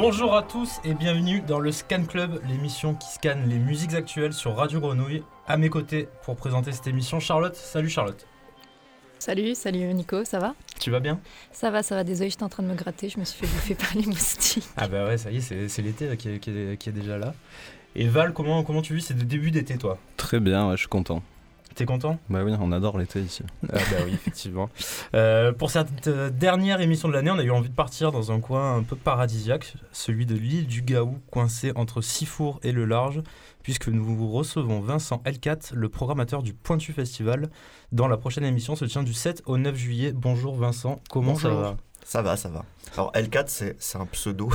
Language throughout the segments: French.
Bonjour à tous et bienvenue dans le Scan Club, l'émission qui scanne les musiques actuelles sur Radio Grenouille. À mes côtés pour présenter cette émission, Charlotte. Salut Charlotte. Salut, salut Nico, ça va? Tu vas bien? Ça va, ça va. Désolé, j'étais en train de me gratter, je me suis fait bouffer par les moustiques. Ah bah ouais, ça y est, c'est, c'est l'été là, qui, est, qui est- qui est déjà là. Et Val, comment, comment tu vis C'est le début d'été toi? Très bien, ouais, je suis content. T'es content? Bah oui, on adore l'été ici. Ah bah oui, effectivement. Euh, pour cette euh, dernière émission de l'année, on a eu envie de partir dans un coin un peu paradisiaque, celui de l'île du Gaou, coincé entre Sifour et le large, puisque nous recevons Vincent Elcat, le programmateur du Pointu Festival. Dans la prochaine émission se tient du 7 au 9 juillet. Bonjour Vincent, comment ça Bonjour. va? Ça va, ça va. Alors L4, c'est c'est un pseudo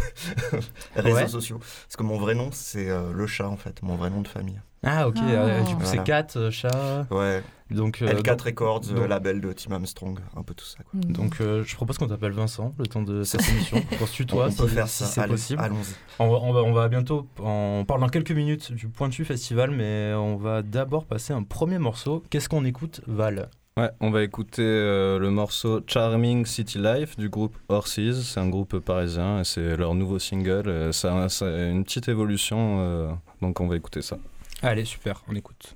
réseaux Ouais. sociaux. Parce que mon vrai nom, c'est euh, le chat en fait, mon vrai nom de famille. Ah ok, Ah. euh, du coup c'est Voilà. Cat, euh, chat, Ouais, donc... euh, L4 donc- Records, euh, donc- label de Tim Armstrong, un peu tout ça. Quoi. Donc euh, je propose qu'on t'appelle Vincent le temps de cette émission, qu'on se tutoie on si, peut faire si ça, c'est allez, possible. allons-y. On va, on, va, on va bientôt, on parle dans quelques minutes du Pointu Festival, mais on va d'abord passer un premier morceau. Qu'est-ce qu'on écoute, Val? Ouais, on va écouter euh, le morceau Charming City Life du groupe Horses. C'est un groupe parisien et c'est leur nouveau single. A une petite évolution, euh, donc on va écouter ça. Allez, super, on écoute.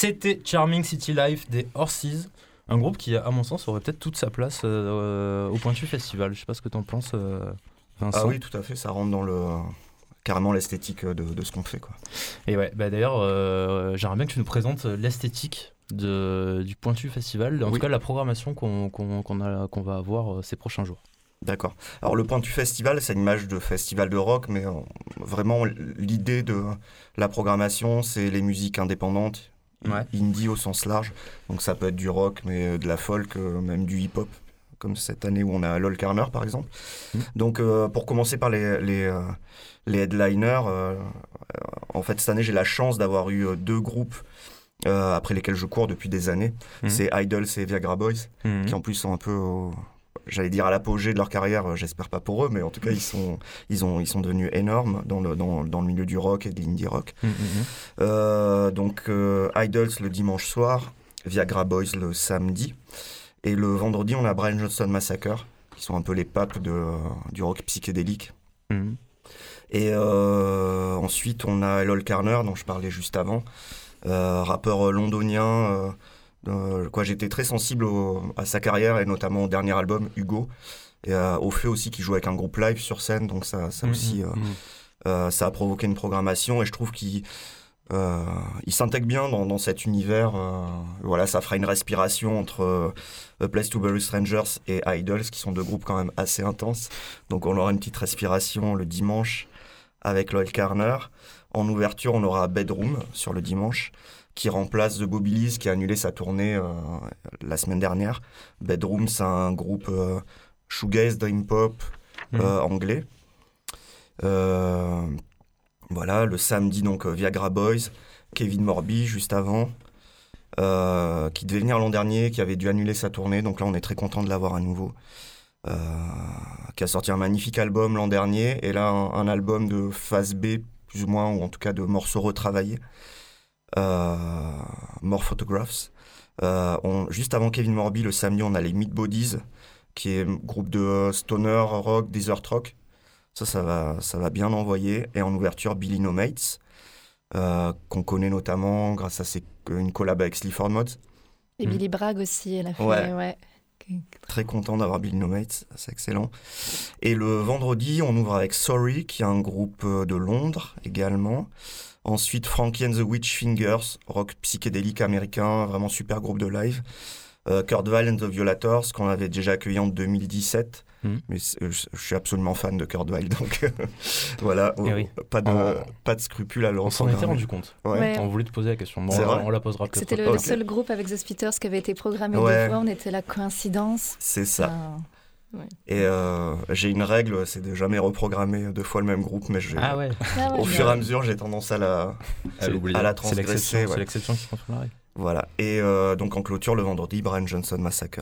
C'était Charming City Life des Horses. Un groupe qui, à mon sens, aurait peut-être toute sa place euh, au Pointu Festival. Je sais pas ce que t'en penses, euh, Vincent. Ah oui, tout à fait, ça rentre dans le carrément l'esthétique de, de ce qu'on fait. Quoi. Et ouais, bah d'ailleurs, euh, j'aimerais bien que tu nous présentes l'esthétique de, du Pointu Festival, en Oui. tout cas la programmation qu'on va avoir ces prochains jours. D'accord. Alors le point du festival, c'est une image de festival de rock, mais euh, vraiment l'idée de la programmation, c'est les musiques indépendantes, Ouais. indie au sens large. Donc ça peut être du rock, mais euh, de la folk, euh, même du hip-hop, comme cette année où on a Lol Carner par exemple. Mhm. Donc euh, pour commencer par les, les, euh, les headliners, euh, en fait cette année j'ai la chance d'avoir eu deux groupes après lesquels je cours depuis des années. Mhm. C'est Idols et Viagra Boys qui en plus sont un peu, au- j'allais dire à l'apogée de leur carrière, euh, j'espère pas pour eux, mais en tout cas ils sont, ils ont, ils sont devenus énormes dans le, dans, dans le milieu du rock et de l'indie rock. Mhm, mhm. Euh, donc euh, Idols le dimanche soir, Viagra Boys le samedi, et le vendredi on a Brian Johnson Massacre, qui sont un peu les papes de, du rock psychédélique. Et ensuite, on a Lol Carner, dont je parlais juste avant, rappeur londonien. Euh, quoi, j'étais très sensible au- à sa carrière et notamment au dernier album, Hugo, et euh, au fait aussi qu'il joue avec un groupe live sur scène, donc ça, ça Mhm, aussi, euh, mhm. ça a provoqué une programmation et je trouve qu'il il s'intègre bien dans, dans cet univers. voilà, ça fera une respiration entre A Place to Bury Strangers et Idols, qui sont deux groupes quand même assez intenses. Donc on aura une petite respiration le dimanche avec Loyal Carner. En ouverture, on aura Bedroom sur le dimanche, qui remplace The Bobilies, qui a annulé sa tournée euh, la semaine dernière. Bedroom, c'est un groupe euh, shoegaze, dream pop Mhm. euh, anglais. Euh, voilà, le samedi, donc Viagra Boys, Kevin Morby juste avant, qui devait venir l'an dernier, qui avait dû annuler sa tournée, donc là on est très content de l'avoir à nouveau. Qui a sorti un magnifique album l'an dernier, et là un, un album de phase B, plus ou moins, ou en tout cas de morceaux retravaillés. Euh, More Photographs. Euh, on- juste avant Kevin Morby, le samedi, on a les Meat Bodies, qui est un groupe de stoner rock, desert rock. Ça, ça va, ça va bien envoyer. Et en ouverture, Billy No Mates, euh, qu'on connaît notamment grâce à ses- une collab avec Sleaford Mods. Et. Billy Bragg aussi, elle a fait. Ouais. Ouais. Très content d'avoir Billy No Mates, c'est excellent. Et le vendredi, on ouvre avec Sorry, qui est un groupe euh, de Londres également. Ensuite, Frankie and the Witch Fingers, rock psychédélique américain, vraiment super groupe de live. Euh, Kurt and the Violators, qu'on avait déjà accueilli en 2017. Mhm. Mais c'est- je, je suis absolument fan de Kurt Weill, donc voilà, Eh oui. pas, de, On- pas de scrupules à le On s'en était rendu compte. Ouais. Ouais. On voulait te poser la question. Bon, on, la posera peut-être. C'était le, seul groupe avec The Spitters qui avait été programmé Ouais. deux fois. On était la coïncidence. C'est ça. Ah. Et euh, j'ai une règle, c'est de jamais reprogrammer deux fois le même groupe, mais je, Ah ouais, Ah ouais, au fur et à mesure, j'ai tendance à la, À l'oublier. à la c'est l'exception transgresser. c'est ouais. l'exception qui confirme la règle. Voilà. Et euh, donc en clôture le vendredi, Brian Johnson Massacre.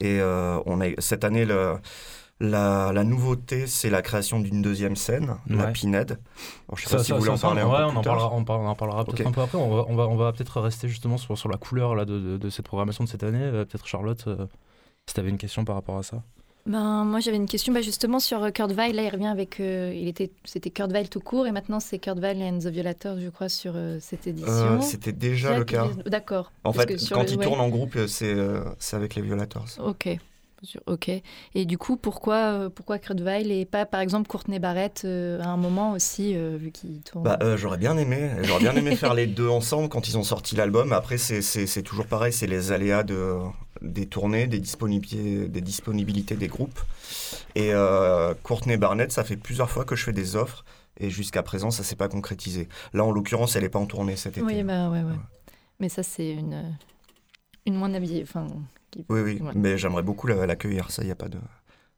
Et euh, on a cette année le- la, la nouveauté, c'est la création d'une deuxième scène, la Ouais. Pinhead. Alors, je sais Ça, pas si ça, vous voulez en parler ouais, un on peu en plus tard. parlera, on en parlera peut-être un peu après. On va, on va, on va peut-être rester justement sur, sur la couleur là, de, de, de cette programmation de cette année. Euh, peut-être Charlotte, euh, si tu avais une question par rapport à ça. Ben, moi, j'avais une question bah, justement sur euh, Kurt Weill. Là, il revient avec. euh, il était, c'était Kurt Weill tout court, et maintenant c'est Kurt Weill and the Violators, je crois, sur euh, cette édition. Euh, C'était déjà le cas. D'accord. En Parce fait, quand le- ils ouais. tournent en groupe, c'est c'est avec les Violators. Ok. Ok. Et du coup, pourquoi, pourquoi Kurt Weill et pas, par exemple, Courtney Barrett euh, à un moment aussi, euh, vu qu'il tourne? Bah, euh, j'aurais bien aimé. J'aurais bien aimé faire les deux ensemble quand ils ont sorti l'album. Après, c'est- c'est c'est toujours pareil. C'est les aléas de, des tournées, des disponibilités, des disponibilités des groupes. Et euh, Courtney Barnett, ça fait plusieurs fois que je fais des offres. Et jusqu'à présent, ça s'est pas concrétisé. Là, en l'occurrence, elle n'est pas en tournée cet été. Oui, bah, ouais, ouais. Mais ça, c'est une, une moins habillée. Enfin, qui- Oui, oui. Mais j'aimerais beaucoup la- l'accueillir. Ça, il n'y a pas de,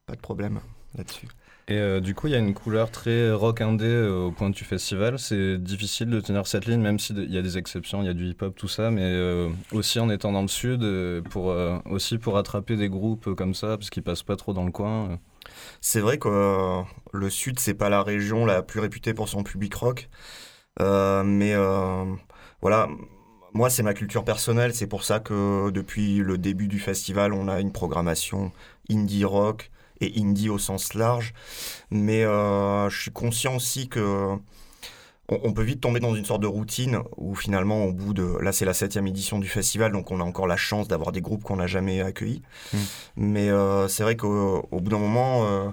pas de problème là-dessus. Et euh, du coup, il y a une couleur très rock indé euh, au point du festival. C'est difficile de tenir cette ligne, même s'il y a des exceptions, il y a du hip-hop, tout ça, mais euh, aussi en étant dans le sud, euh, pour, euh, aussi pour attraper des groupes comme ça, parce qu'ils passent pas trop dans le coin. C'est vrai que le Sud, c'est pas la région la plus réputée pour son public rock. Mais voilà, moi, c'est ma culture personnelle. C'est pour ça que depuis le début du festival, on a une programmation indie rock et indie au sens large. Mais euh, je suis conscient aussi que on, on peut vite tomber dans une sorte de routine où finalement, au bout de. Là, c'est la septième édition du festival, donc on a encore la chance d'avoir des groupes qu'on n'a jamais accueillis. Mm. Mais euh, c'est vrai qu'au au bout d'un moment, euh,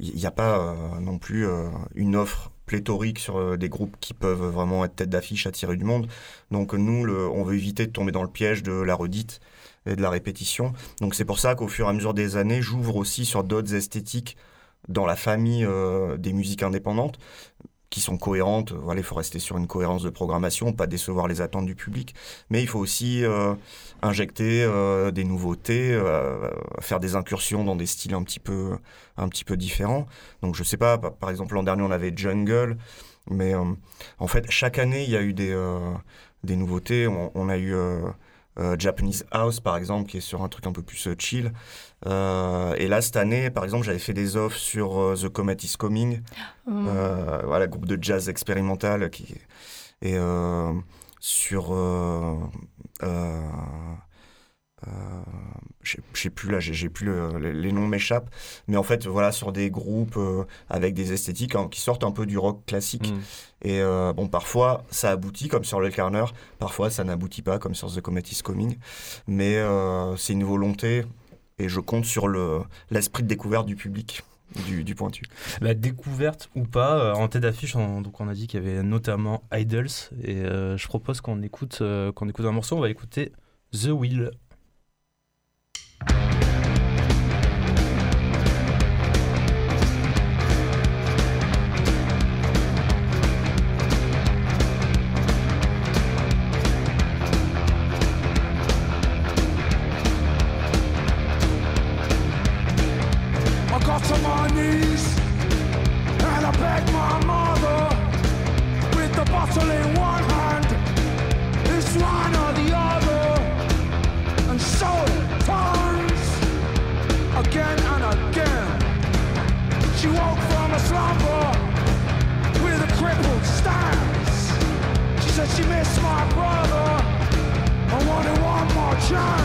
il n'y a pas euh, non plus euh, une offre pléthorique sur euh, des groupes qui peuvent vraiment être tête d'affiche, attirer du monde. Donc nous, le- on veut éviter de tomber dans le piège de la redite et de la répétition. Donc c'est pour ça qu'au fur et à mesure des années, j'ouvre aussi sur d'autres esthétiques dans la famille euh, des musiques indépendantes qui sont cohérentes. Voilà, il faut rester sur une cohérence de programmation, pas décevoir les attentes du public. Mais il faut aussi euh, injecter euh, des nouveautés, faire des incursions dans des styles un petit peu, un petit peu différents. Donc je sais pas, par exemple l'an dernier on avait Jungle, mais en fait chaque année il y a eu des, nouveautés. On a eu euh, Japanese House par exemple qui est sur un truc un peu plus euh, chill. Euh, et là cette année par exemple j'avais fait des offres sur euh, The Comet is Coming, euh, voilà groupe de jazz expérimental qui et sur je sais- je sais plus là, j'ai plus le- les, les noms m'échappent, mais en fait voilà sur des groupes euh, avec des esthétiques hein, qui sortent un peu du rock classique. Mm. Et euh, bon parfois ça aboutit comme sur le Carner, parfois ça n'aboutit pas comme sur The Comet is Coming, mais euh, c'est une volonté et je compte sur le l'esprit de découverte du public. Du, du pointu. La découverte ou pas, euh, en tête d'affiche, on, donc on a dit qu'il y avait notamment Idols, et euh, je propose qu'on écoute, euh, qu'on écoute un morceau, on va écouter The Wheel. Thank you. Sure!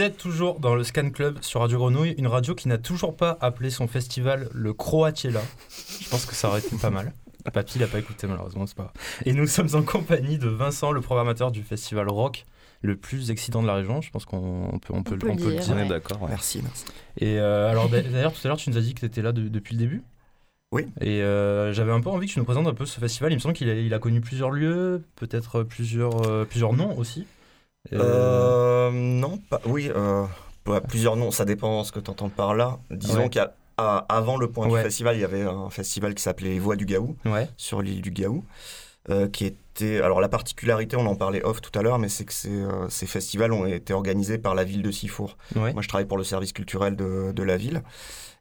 Vous êtes toujours dans le Scan Club sur Radio Grenouille, une radio qui n'a toujours pas appelé son festival le Croatiella. Je pense que ça aurait été pas mal. Papy l'a pas écouté malheureusement, c'est pas. Et nous sommes en compagnie de Vincent, le programmateur du festival rock le plus excitant de la région. Je pense qu'on peut, on peut, On peut on peut le le dire, ouais. d'accord. ouais. Merci, merci. Et euh, alors d'a- d'ailleurs, tout à l'heure, tu nous as dit que tu étais là de- depuis le début. Oui. Et euh, j'avais un peu envie que tu nous présentes un peu ce festival. Il me semble qu'il a, il a connu plusieurs lieux, peut-être plusieurs, euh, plusieurs noms aussi. Euh, non, pas. Oui, euh, bah, plusieurs noms, ça dépend ce que tu entends par là. Disons Ouais. qu'avant le point Ouais. du festival, il y avait un festival qui s'appelait Les Voix du Gaou, Ouais. sur l'île du Gaou, euh, qui était. Alors, la particularité, on en parlait off tout à l'heure, mais c'est que ces, euh, ces festivals ont été organisés par la ville de Sifour. Moi, je travaille pour le service culturel de, de la ville.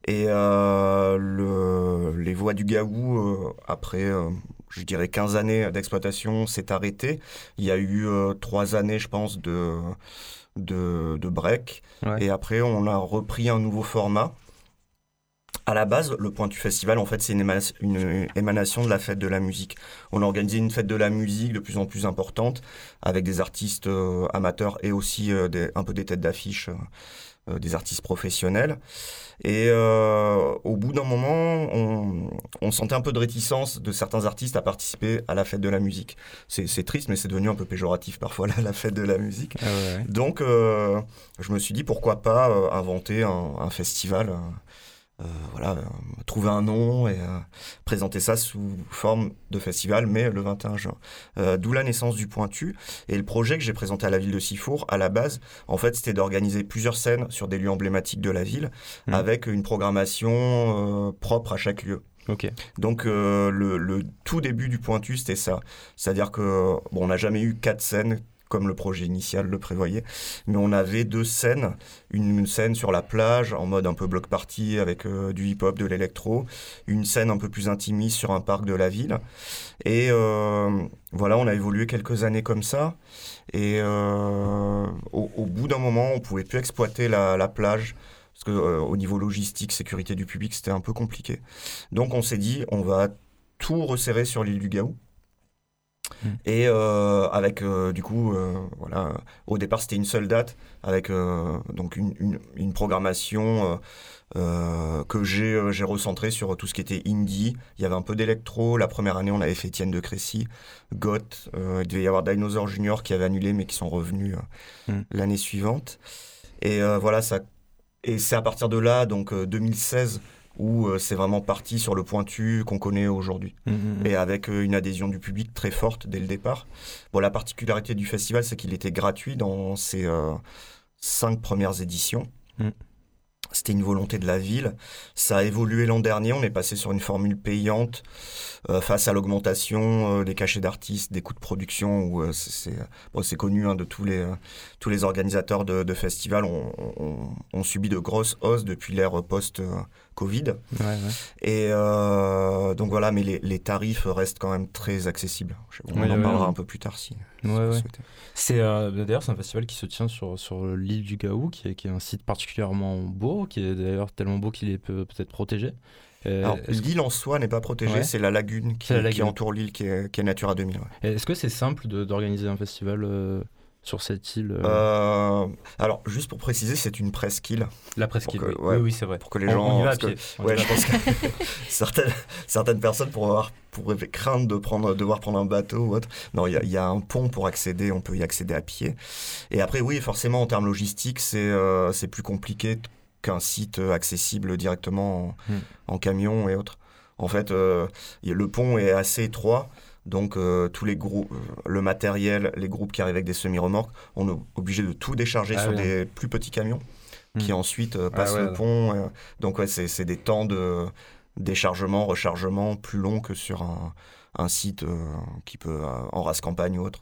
Et euh, le, les voies du Gaou, après, je dirais, 15 années d'exploitation, s'est arrêté. Il y a eu euh, trois années, je pense, de, de, de break. Ouais. Et après, on a repris un nouveau format. À la base, le Pointu Festival, en fait, c'est une, éma- une émanation de la fête de la musique. On a organisé une fête de la musique de plus en plus importante, avec des artistes euh, amateurs et aussi euh, des- un peu des têtes d'affiche, des artistes professionnels. Et euh, au bout d'un moment, on, on sentait un peu de réticence de certains artistes à participer à la fête de la musique. C'est triste, mais c'est devenu un peu péjoratif parfois, la, la fête de la musique. Ah ouais. Donc, euh, je me suis dit pourquoi pas euh, inventer un, un festival, euh, euh, voilà, euh, trouver un nom et euh, présenter ça sous forme de festival, mais le 21 juin. Euh, D'où la naissance du Pointu. Et le projet que j'ai présenté à la ville de Sifour, à la base, en fait, c'était d'organiser plusieurs scènes sur des lieux emblématiques de la ville, Mhm. avec une programmation euh, propre à chaque lieu. Ok. Donc euh, le, le tout début du pointu, c'était ça. C'est-à-dire que bon, on n'a jamais eu quatre scènes comme le projet initial le prévoyait, mais on avait deux scènes, une, scène sur la plage en mode un peu bloc party avec euh, du hip-hop, de l'électro, une scène un peu plus intimiste sur un parc de la ville. Et euh, voilà, on a évolué quelques années comme ça. Et euh, au, bout d'un moment, on pouvait plus exploiter la, la plage parce que euh, au niveau logistique, sécurité du public, c'était un peu compliqué. Donc on s'est dit, on va tout resserrer sur l'île du Gaou. Mm. Et euh, avec euh, du coup, euh, voilà, au départ c'était une seule date avec donc une, une, une programmation que j'ai j'ai recentrée sur tout ce qui était indie. Il y avait un peu d'électro. La première année on avait fait Étienne de Crécy, Goth. il devait y avoir Dinosaur Junior qui avait annulé mais qui sont revenus Mm. l'année suivante. Et voilà ça. Et c'est à partir de là donc euh, 2016 où euh, c'est vraiment parti sur le pointu qu'on connaît aujourd'hui Mhm, mhm. et avec euh, une adhésion du public très forte dès le départ. Bon, la particularité du festival, c'est qu'il était gratuit dans ses euh, cinq premières éditions. Mm. C'était une volonté de la ville. Ça a évolué l'an dernier. On est passé sur une formule payante euh, face à l'augmentation euh, des cachets d'artistes, des coûts de production. Où euh, c'est c'est- bon, c'est connu hein, de tous les tous les organisateurs de, de festivals ont, ont- ont subi de grosses hausses depuis l'ère post Covid. Ouais, ouais. Et euh, donc voilà, mais les, les tarifs restent quand même très accessibles. On Oui, en parlera un peu plus tard si, si Ouais, vous ouais. souhaitez. C'est euh, d'ailleurs c'est un festival qui se tient sur, sur l'île du Gaou, qui est, qui est un site particulièrement beau, qui est d'ailleurs tellement beau qu'il est peut- peut-être protégé. Euh, l'île en soi n'est pas protégée, Ouais. c'est la lagune qui, la entoure l'île qui est, qui est Natura 2000. ouais. Est-ce que c'est simple d'organiser un festival euh, sur cette île euh, Euh, alors, juste pour préciser, c'est une presqu'île. La presqu'île, oui. ouais, oui, oui, c'est vrai. pour que les On- gens- on y va à que- Ouais, je pense que certaines, certaines personnes pourraient, avoir, pourraient craindre de prendre, devoir prendre un bateau ou autre. Non, il y, a- il y a un pont pour accéder, on peut y accéder à pied. Et après, oui, forcément, en termes logistiques, c'est euh, plus compliqué qu'un site accessible directement en, Hmm. en camion et autres. En fait, euh, le pont est assez étroit. Donc euh, tous les groupes, le matériel, les groupes qui arrivent avec des semi-remorques, on est obligé de tout décharger Ah sur oui. des plus petits camions qui Hmm. ensuite euh, passent ouais. le pont. euh, donc ouais, c'est c'est des temps de déchargement, rechargement plus longs que sur un, un site euh, qui peut euh, en race campagne ou autre.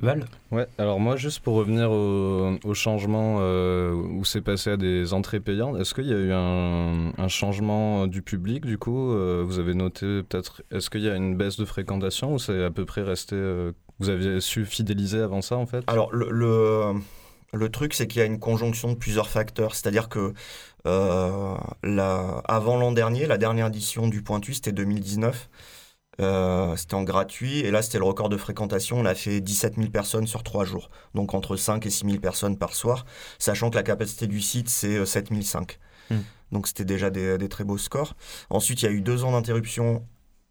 Val Ouais, alors moi, juste pour revenir au, au changement euh, où c'est passé à des entrées payantes, est-ce qu'il y a eu un, un changement du public du coup euh, Vous avez noté peut-être, est-ce qu'il y a une baisse de fréquentation ou c'est à peu près resté. euh, vous aviez su fidéliser avant ça en fait? Alors le, le, le truc c'est qu'il y a une conjonction de plusieurs facteurs, c'est-à-dire que euh, la, avant l'an dernier, la dernière édition du Pointu c'était 2019. Euh, c'était en gratuit et là c'était le record de fréquentation. On a fait 17 000 personnes sur trois jours, donc entre 5 et 6 000 personnes par soir, sachant que la capacité du site c'est euh, 7 500. Hmm. Donc c'était déjà des, des très beaux scores. Ensuite il y a eu deux ans d'interruption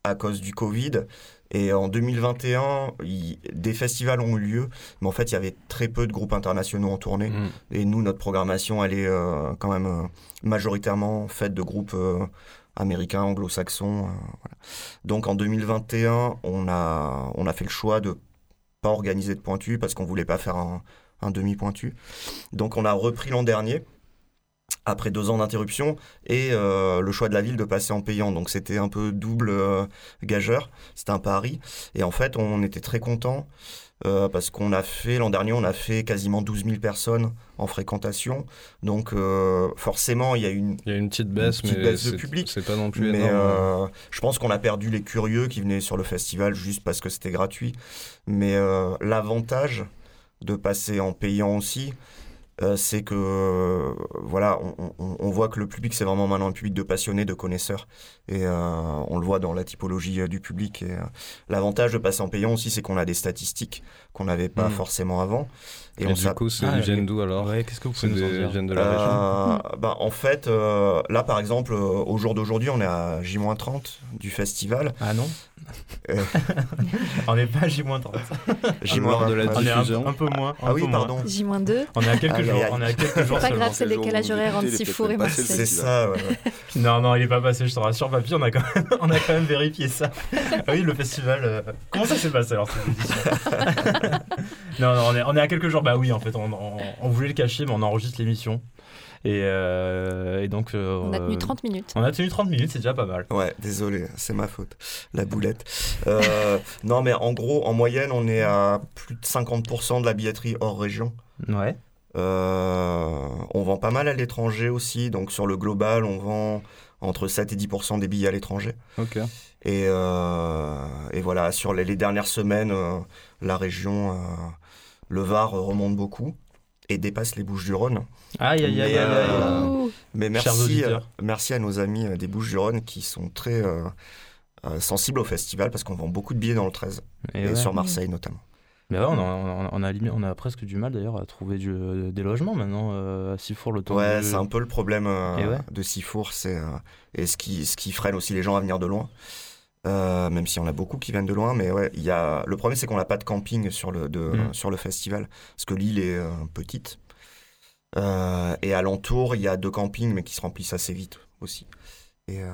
à cause du Covid. Et en 2021, il- des festivals ont eu lieu, mais en fait, il y avait très peu de groupes internationaux en tournée. Mm. Et nous, notre programmation, elle est euh, quand même euh, majoritairement faite de groupes américains, anglo-saxons. euh. Donc en 2021, on a, on a fait le choix de pas organiser de pointu parce qu'on voulait pas faire un, un demi-pointu. Donc on a repris l'an dernier. Après deux ans d'interruption et euh, le choix de la ville de passer en payant. Donc c'était un peu double euh, gageur, c'était un pari. Et en fait, on était très contents euh, parce qu'on a fait, l'an dernier, on a fait quasiment 12 000 personnes en fréquentation. Donc euh, forcément, il y a une... Il y a une petite baisse, Une petite mais baisse de public. c'est pas non plus Mais énorme. euh, je pense qu'on a perdu les curieux qui venaient sur le festival juste parce que c'était gratuit. Mais euh, l'avantage de passer en payant aussi, euh, c'est que euh, voilà, on, on- on voit que le public c'est vraiment maintenant un public de passionnés, de connaisseurs, et euh, on le voit dans la typologie euh, du public. Et euh, l'avantage de passer en payant aussi, c'est qu'on a des statistiques qu'on n'avait pas Mm. forcément avant, et, Et on du coup, c'est- Ah, viennent d'où alors Ouais, qu'est-ce que vous pouvez nous en dire de la région Euh, ben, en fait, euh, là par exemple, euh, au jour d'aujourd'hui, on est à J-30 du festival. Ah non? On n'est pas à J-30. J- lors de la On est un, diffusion. un peu moins. un Ah oui, peu moins. pardon. J-2. On est à quelques jours. On est à quelques jours Pas seulement. grave, c'est décalage horaire entre écoutez, il est Sifour et Marseille. C'est ça, ouais. Non, non, il est pas passé, je te rassure, papy, on a quand même, on a quand même vérifié ça. Ah oui, le festival. euh, Comment ça s'est passé alors Non, non, on est, on est à quelques jours. Bah oui, en fait, on, on- on voulait le cacher, mais on enregistre l'émission. Et, euh, et donc. euh, On a tenu 30 minutes. On a tenu 30 minutes, c'est déjà pas mal. Ouais, désolé, c'est ma faute. La boulette. Euh, non, mais en gros, en moyenne, on est à plus de 50% de la billetterie hors région. Ouais. Euh, on vend pas mal à l'étranger aussi. Donc sur le global, on vend entre 7 et 10% des billets à l'étranger. Ok. Et, euh, et voilà, sur les, les dernières semaines, euh, la région, euh, le Var remonte beaucoup et dépasse les Bouches-du-Rhône. Aïe, aïe, aïe, aïe, Mais, aïe. euh, merci, euh, merci à nos amis euh, des Bouches-du-Rhône qui sont très euh, euh, sensibles au festival parce qu'on vend beaucoup de billets dans le 13 Et et, ouais. sur Marseille notamment. Mais ouais, on a, on, a, on a limite- on a presque du mal d'ailleurs à trouver du- des logements maintenant euh, à Sifour, le temps Ouais, c'est un peu le problème euh, Et ouais. de Sifour, c'est euh, et ce qui ce qui freine aussi les gens à venir de loin. Euh, même si on a beaucoup qui viennent de loin, mais ouais, il y a le problème c'est qu'on n'a pas de camping sur le de, Mm. sur le festival parce que l'île est euh, petite Euh, et alentour il y a deux campings mais qui se remplissent assez vite aussi. Et euh,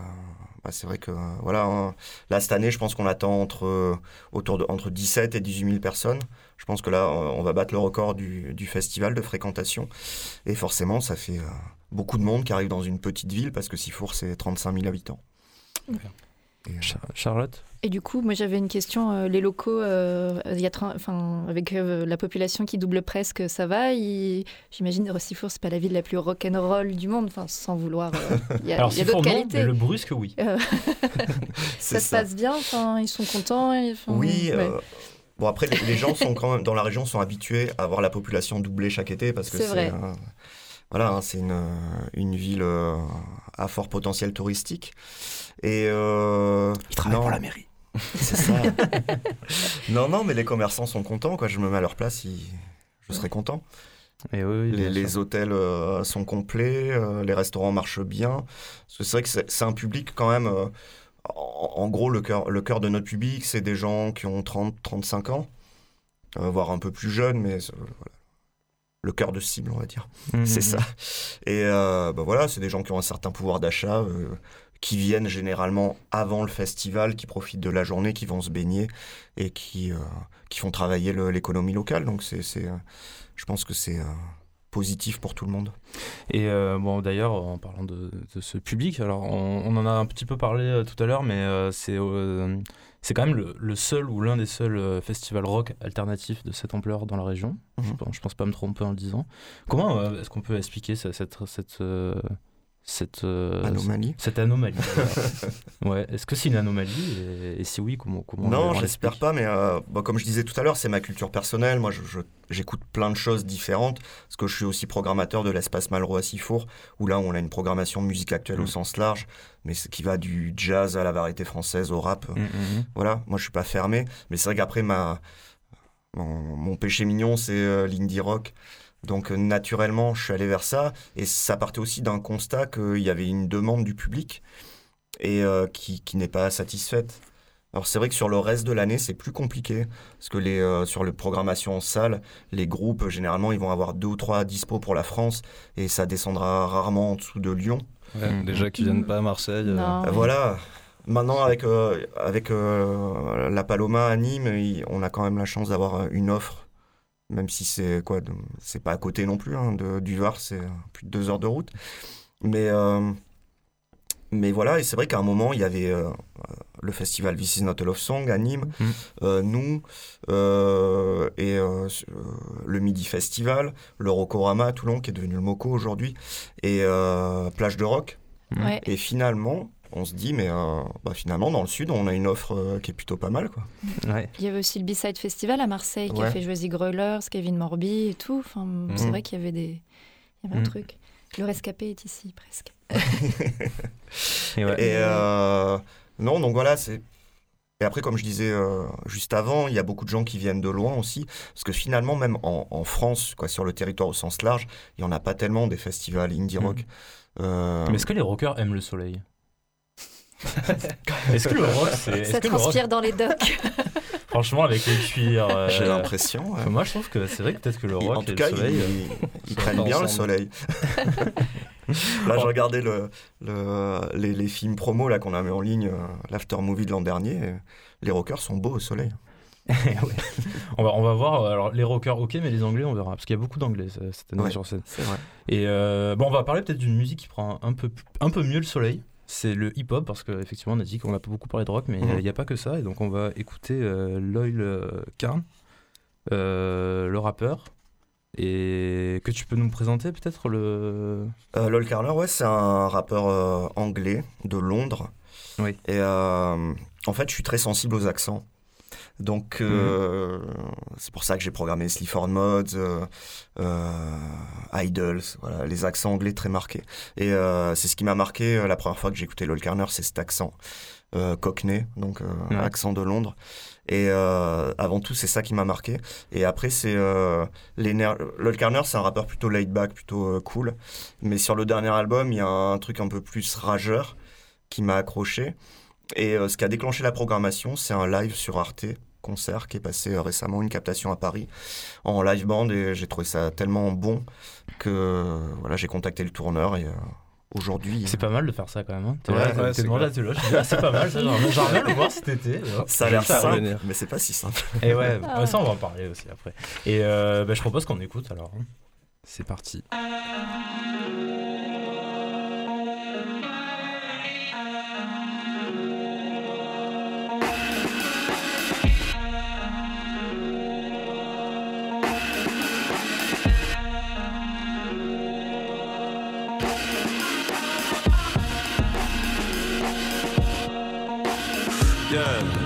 bah, c'est vrai que voilà, hein, là cette année je pense qu'on attend entre autour de entre 17 et 18 000 personnes. Je pense que là on va battre le record du, du festival de fréquentation. Et forcément, ça fait euh, beaucoup de monde qui arrive dans une petite ville parce que Sifour, c'est 35 000 habitants. Char- Charlotte? Et du coup, moi j'avais une question. euh, les locaux, euh, il y a 30 enfin, avec euh, la population qui double presque, ça va? J'imagine Sifour, c'est pas la ville la plus rock'n'roll du monde, enfin, sans vouloir. euh, Il y a, Alors, il y a Sifour, d'autres non, qualités. mais le Brusque, oui. Euh, ça se passe bien, enfin, ils sont contents. et- enfin, Oui. ouais. euh, bon, après, les, les gens sont quand même, dans la région sont habitués à voir la population doubler chaque été parce que C'est euh, voilà, hein, c'est une, euh, une ville euh, à fort potentiel touristique. Et. Euh, Il travaille non, pour la mairie. C'est ça. non, non, mais les commerçants sont contents. Quoi. Je me mets à leur place, ils- je serais content. Et oui, oui, Les, hôtels euh, sont complets, euh, les restaurants marchent bien. C'est vrai que c'est c'est un public quand même. euh, en, en gros, le cœur, le cœur de notre public, c'est des gens qui ont 30, 35 ans, euh, voire un peu plus jeunes, mais euh, voilà. Le cœur de cible, on va dire. Mhm. C'est ça. Et euh, bah voilà, c'est des gens qui ont un certain pouvoir d'achat, euh, qui viennent généralement avant le festival, qui profitent de la journée, qui vont se baigner et qui, euh, qui font travailler le- l'économie locale. Donc c'est, c'est, euh, je pense que c'est positif pour tout le monde. Et euh, bon, d'ailleurs, en parlant de, de ce public, alors on, on en a un petit peu parlé euh, tout à l'heure, mais euh, c'est c'est quand même le, le seul ou l'un des seuls euh, festivals rock alternatifs de cette ampleur dans la région. Je, Mhm. pense, je pense pas me tromper en le disant. Comment euh, est-ce qu'on peut expliquer cette, cette, euh, cette, euh, Anomalie. cette anomalie. ouais. Est-ce que c'est une anomalie et, et si oui, comment, comment Non, on je l'espère l'explique pas, mais euh, bon, comme je disais tout à l'heure, c'est ma culture personnelle. Moi, j'écoute plein de choses différentes, parce que je suis aussi programmateur de l'espace Malraux à Sifour, où là, on a une programmation musique actuelle au Mm. sens large, mais qui va du jazz à la variété française, au rap. Mm, mm, mm. Voilà, moi, je suis pas fermé, mais c'est vrai qu'après, ma... mon, mon péché mignon, c'est euh, l'indie rock. Donc, euh, naturellement, je suis allé vers ça, et ça partait aussi d'un constat qu'il y avait une demande du public, et euh, qui, qui n'est pas satisfaite. Alors c'est vrai que sur le reste de l'année, c'est plus compliqué, parce que les, euh, sur les programmations en salle, les groupes, généralement, ils vont avoir deux ou trois dispos pour la France, et ça descendra rarement en dessous de Lyon. Ouais, Mm. Déjà qu'ils viennent pas à Marseille. euh, Voilà. Maintenant, avec, euh, avec euh, la Paloma à Nîmes, on a quand même la chance d'avoir une offre, même si c'est quoi, c'est pas à côté non plus, hein, de, du Var, c'est euh, plus de deux heures de route. Mais, euh, mais voilà, et c'est vrai qu'à un moment, il y avait euh, le festival This Is Not a Love Song à Nîmes, Mm. euh, nous, euh, et le Midi Festival, le Rocorama à Toulon, qui est devenu le Moco aujourd'hui, et euh, Plage de Rock. Ouais. Et finalement, on se dit, mais euh, bah, finalement, dans le sud, on a une offre euh, qui est plutôt pas mal. Quoi. Ouais. Il y avait aussi le B-Side Festival à Marseille qui a fait jouer The Growlers, Kevin Morby et tout. Enfin, C'est Mhm. vrai qu'il y avait des, il y avait un Mhm. truc. Le rescapé est ici presque. Et ouais. Et euh, non, donc voilà, c'est. Et après, comme je disais euh, juste avant, il y a beaucoup de gens qui viennent de loin aussi, parce que finalement, même en, en France, quoi, sur le territoire au sens large, il n'y en a pas tellement des festivals indie Mhm. rock. Euh, Mais est-ce que les rockers aiment le soleil? Est-ce que le rock, c'est. Ça que le rock, transpire dans les docks. franchement, avec les cuirs. euh, J'ai l'impression. ouais. Moi, je trouve que c'est vrai que peut-être que le rock en et tout le cas, soleil. ils, euh, ils prennent bien le soleil. là, je regardais le, le- les, les films promo là qu'on a mis en ligne, euh, l'after movie de l'an dernier. les rockers sont beaux au soleil. Ouais. on, va, on va voir. Alors, les rockers, ok, mais les anglais, on verra. Parce qu'il y a beaucoup d'anglais cette année Ouais. sur scène. Et euh, bon, on va parler peut-être d'une musique qui prend un peu, un peu mieux le soleil. C'est le hip-hop, parce qu'effectivement, on a dit qu'on a pas beaucoup parlé de rock, mais il Mhm. n'y a pas que ça. Et donc, on va écouter euh, Loyal euh, Karn, euh, le rappeur. Et que tu peux nous présenter peut-être le. Euh, Lol Carner, ouais, c'est un rappeur euh, anglais de Londres. Oui. Et euh, en fait, je suis très sensible aux accents. Donc, euh, c'est pour ça que j'ai programmé Sleaford Mods, euh, euh, Idols, voilà, les accents anglais très marqués. Et euh, c'est ce qui m'a marqué euh, la première fois que j'ai écouté Lol Carner, c'est cet accent cockney, donc Ouais. accent de Londres. Et avant tout, c'est ça qui m'a marqué. Et après, c'est Lol Carner, c'est un rappeur plutôt laid back, plutôt cool. Mais sur le dernier album, il y a un truc un peu plus rageur qui m'a accroché. Et euh, ce qui a déclenché la programmation, c'est un live sur Arte concert qui est passé euh, récemment, une captation à Paris en live band et j'ai trouvé ça tellement bon que euh, voilà, j'ai contacté le tourneur et euh, aujourd'hui C'est pas mal de faire ça quand même. Hein. T'es Ouais, ouais, ah, c'est pas mal j'aimerais bien le voir cet été. ça a l'air simple, revenir. mais c'est pas si simple. Et ouais, Ah ouais, ça on va en parler aussi après. Et euh, bah, je propose qu'on écoute alors. hein. C'est parti.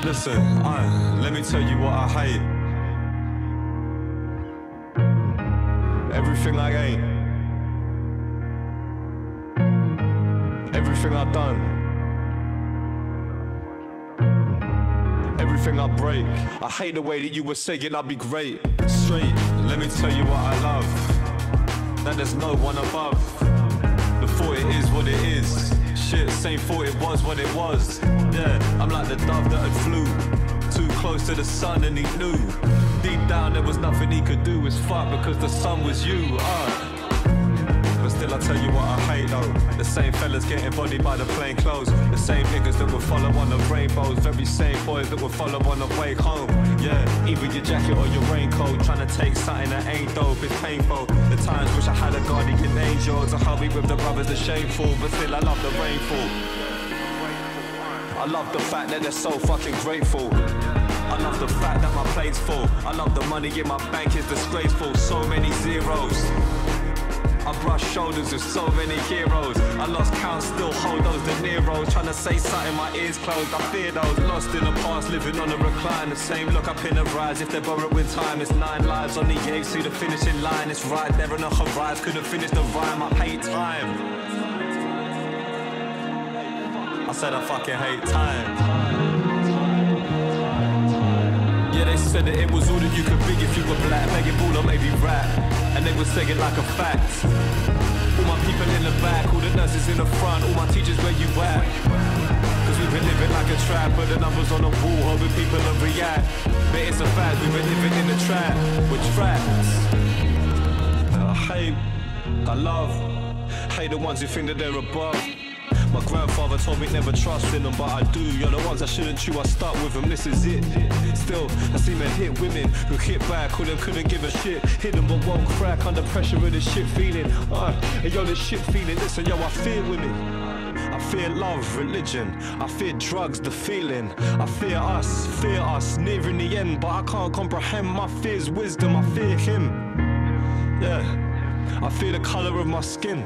Listen, I, let me tell you what I hate. Everything I ain't. Everything I've done. Everything I break. I hate the way that you were saying I'd be great. Straight, let me tell you what I love. That there's no one above. Thought it is what it is. Shit, same thought it was what it was. Yeah, I'm like the dove that had flew too close to the sun and he knew. Deep down there was nothing he could do. It's fuck because the sun was you. Uh. But still, I tell you what I hate though. The same fellas getting bodied by the plain clothes. The same niggas that would follow on the rainbows. Very same boys that would follow on the way home. Yeah, either your jacket or your raincoat. Trying to take something that ain't dope, it's painful. The times wish I had a guardian angel to help me with the brothers, the shameful. But still, I love the rainfall. I love the fact that they're so fucking grateful. I love the fact that my plate's full. I love the money in my bank is disgraceful. So many zeros. I brush shoulders with so many heroes. I lost count, still hold those De Niro's. Trying to say something, my ears closed. I fear those lost in the past, living on a recline. The same look up in the rise. If they're borrowing time, it's nine lives on the edge. See the finishing line. It's right there on the horizon. Couldn't finish the rhyme. I hate time. I said I fucking hate time. Yeah, they said that it was all that you could be if you were black. Begging ball or maybe rap. And they would say it like a fact. All my people in the back, all the nurses in the front, all my teachers where you at? Cause we've been living like a trap, but the numbers on the wall, hoping people will react. But it's a fact, we've been living in a trap, with traps. Uh, I hate, I love, hate the ones who think that they're above. My grandfather told me never trust in them, but I do. You're the ones I shouldn't chew, I start with them, this is it. Still, I see men hit women who hit back, or them couldn't give a shit. Hit them but won't crack under pressure of this shit feeling. Uh, and yo, this shit feeling, listen, yo, I fear women. I fear love, religion. I fear drugs, the feeling. I fear us, fear us, nearing the end, but I can't comprehend my fears, wisdom. I fear him. Yeah, I fear the color of my skin.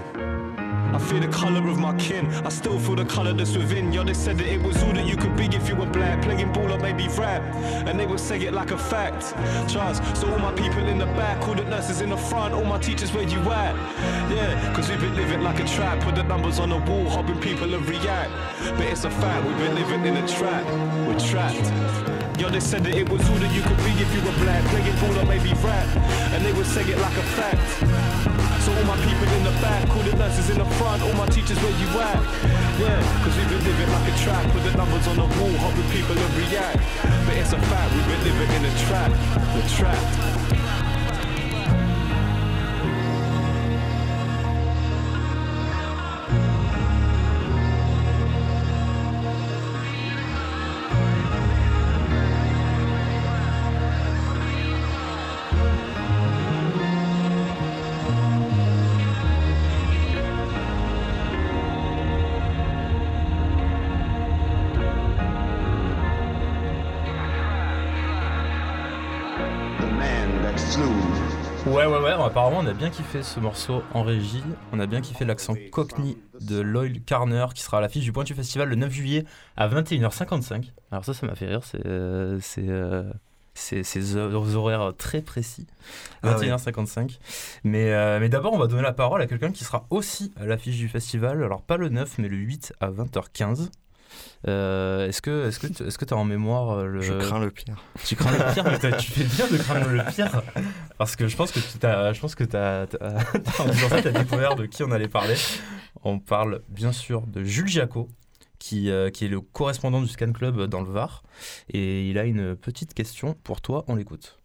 I fear the colour of my kin. I still feel the colour that's within. Yo, they said that it was all that you could be if you were black. Playing ball or maybe rap. And they would say it like a fact. Trust. So all my people in the back, all the nurses in the front, all my teachers where you at? Yeah, cause we've been living like a trap. Put the numbers on the wall, hoping people will react. But it's a fact, we've been living in a trap. We're trapped. Yo, they said that it was all that you could be if you were black. Playing ball or maybe rap. And they would say it like a fact. So all my people in the back, all the nurses in the front, all my teachers where you at? Yeah, cause we've been living like a trap, put the numbers on the wall, hoping people will react. But it's a fact, we've been living in a trap, we're trapped. Apparemment on a bien kiffé ce morceau en régie. On a bien kiffé l'accent cockney de Loyal Carner qui sera à l'affiche du Pointu Festival le 9 juillet à 21h55. Alors, ça, ça m'a fait rire, c'est. euh, c'est euh, ces horaires très précis, Ah ouais. 21h55. Mais, euh, mais d'abord, on va donner la parole à quelqu'un qui sera aussi à l'affiche du festival. Alors, pas le 9, mais le 8 à 20h15. Euh, est-ce que est-ce que tu est-ce que as en mémoire euh, le Je crains le pire. tu crains le pire mais tu fais bien de craindre le pire parce que je pense que tu as je pense que t'as, en disant ça t'as découvert de qui on allait parler on parle bien sûr de Jules Giaco qui, euh, qui est le correspondant du Scan Club dans le Var et il a une petite question pour toi on l'écoute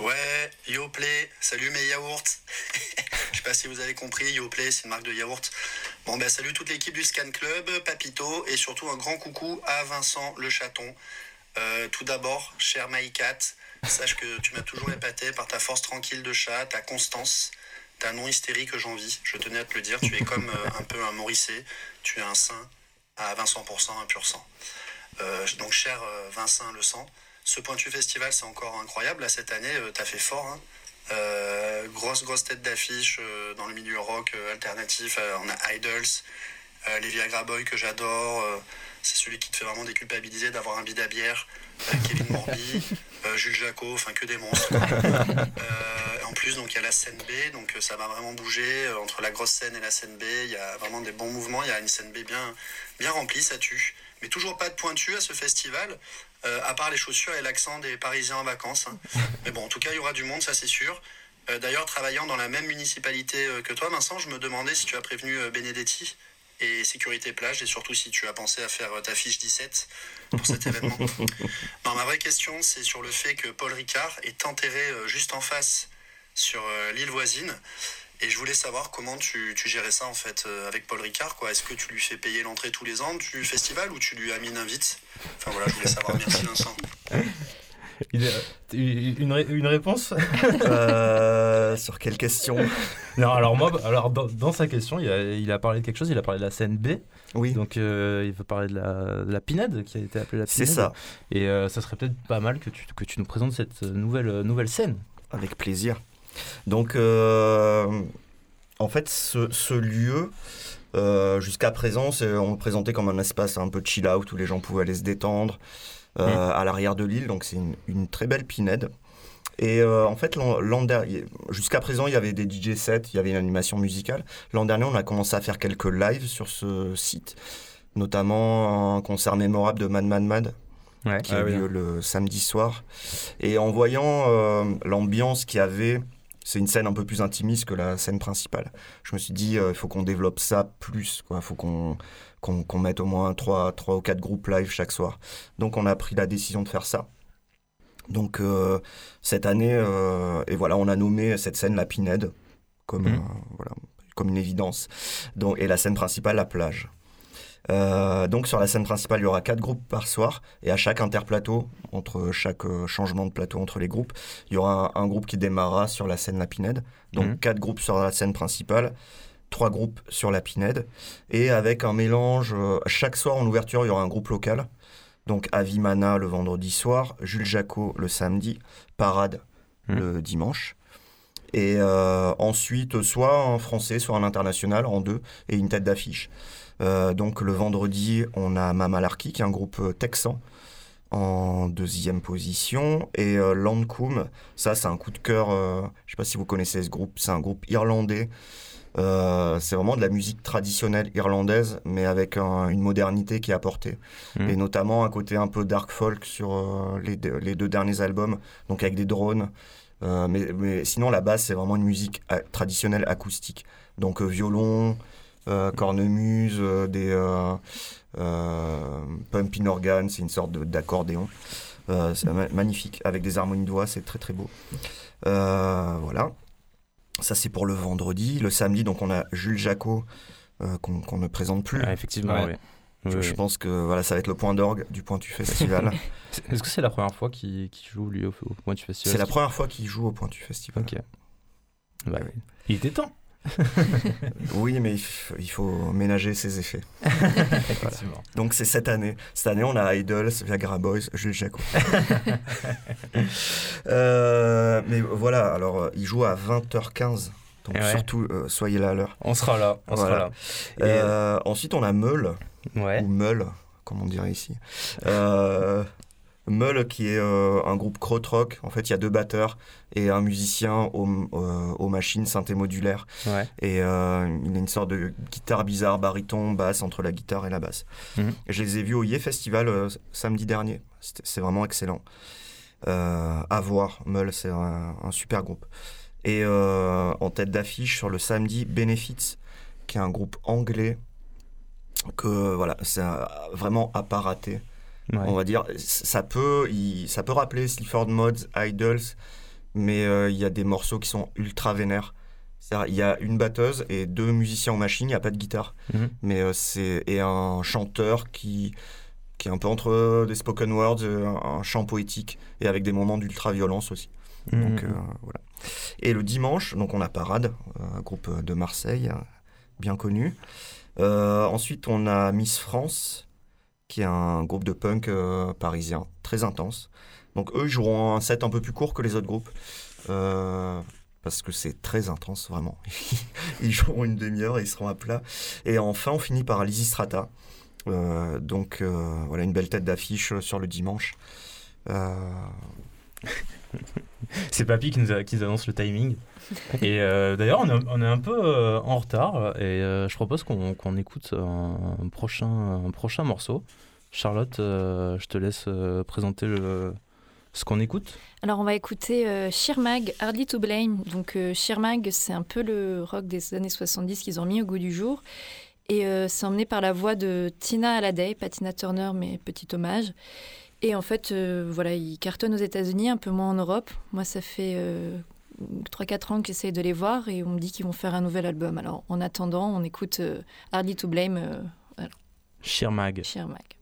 Ouais, Yoplait, salut mes yaourts. Je sais pas si vous avez compris, Yoplait, c'est une marque de yaourt. Bon, ben salut toute l'équipe du Scan Club, Papito, et surtout un grand coucou à Vincent Le Chaton. Euh, tout d'abord, cher Maïkat, sache que tu m'as toujours épaté par ta force tranquille de chat, ta constance, ta non-hystérie que j'envie. Je tenais à te le dire, tu es comme euh, un peu un Morrissey, tu es un saint à 20%, un pur sang. Euh, donc, cher Vincent Le Sang, ce Pointu Festival, c'est encore incroyable. Là, cette année, euh, t'as fait fort. hein. Euh, grosse, grosse tête d'affiche euh, dans le milieu rock euh, alternatif. On a Idols, les Viagra Boys que j'adore. c'est celui qui te fait vraiment déculpabiliser d'avoir un bide à bière. Kevin Morby, Jules Jaco, enfin que des monstres. en plus, donc il y a la scène B, donc ça va vraiment bouger euh, entre la grosse scène et la scène B. Il y a vraiment des bons mouvements. Il y a une scène B bien, bien remplie, ça tue. Mais toujours pas de pointu à ce festival, euh, à part les chaussures et l'accent des Parisiens en vacances. Mais bon, en tout cas, il y aura du monde, ça c'est sûr. Euh, D'ailleurs, travaillant dans la même municipalité euh, que toi, Vincent, je me demandais si tu as prévenu Benedetti et Sécurité Plage, et surtout si tu as pensé à faire ta fiche 17 pour cet événement. Non, ma vraie question, c'est sur le fait que Paul Ricard est enterré juste en face sur l'île voisine. Et je voulais savoir comment tu, tu gérais ça en fait euh, avec Paul Ricard. quoi. Est-ce que tu lui fais payer l'entrée tous les ans du festival ou tu lui as mis une invite? Enfin voilà, je voulais savoir. Merci Vincent. Une, ré- une réponse? Euh, sur quelle question? Non alors moi alors dans, dans sa question il a, il a parlé de quelque chose il a parlé de la scène B Oui, donc euh, il veut parler de la, de la pinade qui a été appelée la c'est pinade ça. Et euh, ça serait peut-être pas mal que tu, que tu nous présentes cette nouvelle, nouvelle scène. Avec plaisir. Donc, euh, en fait, ce, ce lieu, euh, jusqu'à présent, c'est- on le présentait comme un espace un peu chill out où les gens pouvaient aller se détendre euh, Mm. à l'arrière de l'île. Donc, c'est une, une très belle pinède. Et euh, en fait, l'an l'an dernier, jusqu'à présent, il y avait des DJ sets, il y avait une animation musicale. L'an dernier, on a commencé à faire quelques lives sur ce site, notamment un concert mémorable de Mad Mad Mad Ouais. qui Ah a oui. lieu le samedi soir. Et en voyant euh, l'ambiance qu'il y avait, c'est une scène un peu plus intimiste que la scène principale. Je me suis dit, euh, il faut qu'on développe ça plus. Il faut qu'on mette au moins 3, trois ou 4 groupes live chaque soir. Donc on a pris la décision de faire ça. Donc euh, cette année, euh, et voilà, on a nommé cette scène la Pinède, comme, euh, voilà, comme une évidence. Donc, et la scène principale, la plage. Euh, donc sur la scène principale, il y aura quatre groupes par soir et à chaque interplateau, entre chaque euh, changement de plateau entre les groupes, il y aura un, un groupe qui démarrera sur la scène La Pinède. Donc Mhm. quatre groupes sur la scène principale, trois groupes sur La Pinède et avec un mélange. euh, chaque soir en ouverture, il y aura un groupe local. Donc Avimana le vendredi soir, Jules Jacot le samedi, Parade Mhm. le dimanche. Et ensuite, soit un français, soit un international en deux et une tête d'affiche. Euh, donc le vendredi, on a Mamalarki, qui est un groupe euh, texan, en deuxième position. Et euh, ça c'est un coup de cœur, euh, je ne sais pas si vous connaissez ce groupe, c'est un groupe irlandais. Euh, c'est vraiment de la musique traditionnelle irlandaise, mais avec un- une modernité qui est apportée. Mhm. Et notamment un côté un peu dark folk sur les, deux- les deux derniers albums, donc avec des drones. Mais, mais sinon, la base, c'est vraiment une musique traditionnelle acoustique. Donc violon, cornemuse, euh, des euh, euh, pumping organ, c'est une sorte de- d'accordéon. Euh, c'est ma- magnifique, avec des harmonies de voix, c'est très très beau. Euh, voilà. Ça, c'est pour le vendredi. Le samedi, donc on a Jules Jacot, euh, qu'on ne présente plus. Ah, effectivement, Ouais. oui. Je, Oui, je oui. pense que voilà, ça va être le point d'orgue du Pointu Festival. Est-ce que c'est la première fois qu'il joue, lui, au, au Point du Festival? C'est la première fois qu'il joue au Pointu Festival. Ok. Bah, Il était temps. Oui, mais il, faut ménager ses effets. Effectivement. Donc c'est cette année. Cette année, on a Idols, Viagra Boys, Jules Jacot. Euh, mais voilà, alors euh, il joue à 20h15. Donc ouais. surtout, euh, soyez là à l'heure. On sera là. On Voilà. sera là. Et, Euh, ensuite, on a Meul, ouais. ou Meul, comme on dirait ici. Euh, Meul, qui est euh, un groupe krautrock. En fait, il y a deux batteurs et un musicien aux, euh, aux machines synthé modulaire. Ouais. Et euh, il a une sorte de guitare bizarre, baryton, basse, entre la guitare et la basse. Mhm. Et je les ai vus au Yé Festival euh, samedi dernier. C'est vraiment excellent. À voir, Meul, c'est un, un super groupe. Et en tête d'affiche sur le samedi, Benefits, qui est un groupe anglais que voilà, c'est vraiment à pas rater Ouais. on va dire. Ça peut, il- ça peut rappeler Sleaford Mods, Idols, mais euh, il y a des morceaux qui sont ultra vénères. Il y a une batteuse et deux musiciens aux machines, il n'y a pas de guitare. Mhm. Mais euh, c'est et un chanteur qui, qui est un peu entre des spoken words, euh, un, un chant poétique, et avec des moments d'ultra-violence aussi. Donc Mhm. euh, voilà. Et le dimanche, donc on a Parade, un groupe de Marseille, bien connu. Ensuite, on a Miss France, qui est un groupe de punk euh, parisien, très intense. Donc eux, joueront un set un peu plus court que les autres groupes. euh, parce que c'est très intense, vraiment. ils joueront une demi-heure et ils seront à plat. Et enfin, on finit par Lizzy Strata. Euh, donc euh, voilà, une belle tête d'affiche sur le dimanche. C'est Papy qui nous, qui annonce le timing. Et euh, d'ailleurs, on, est- un peu euh, en retard et euh, je propose qu'on qu'on écoute un, prochain, un prochain morceau. Charlotte, je te laisse présenter ce qu'on écoute. Alors on va écouter Sheermag, Hardly to Blame. Donc Sheermag, c'est un peu le rock des années 70 qu'ils ont mis au goût du jour. Et c'est emmené par la voix de Tina Halliday, pas Tina Turner, mais petit hommage. Et en fait, euh, voilà, ils cartonnent aux États-Unis, un peu moins en Europe. Moi, ça fait euh, 3-4 ans que j'essaie de les voir et on me dit qu'ils vont faire un nouvel album. Alors en attendant, on écoute euh, Hardly to Blame, euh, Sheermag.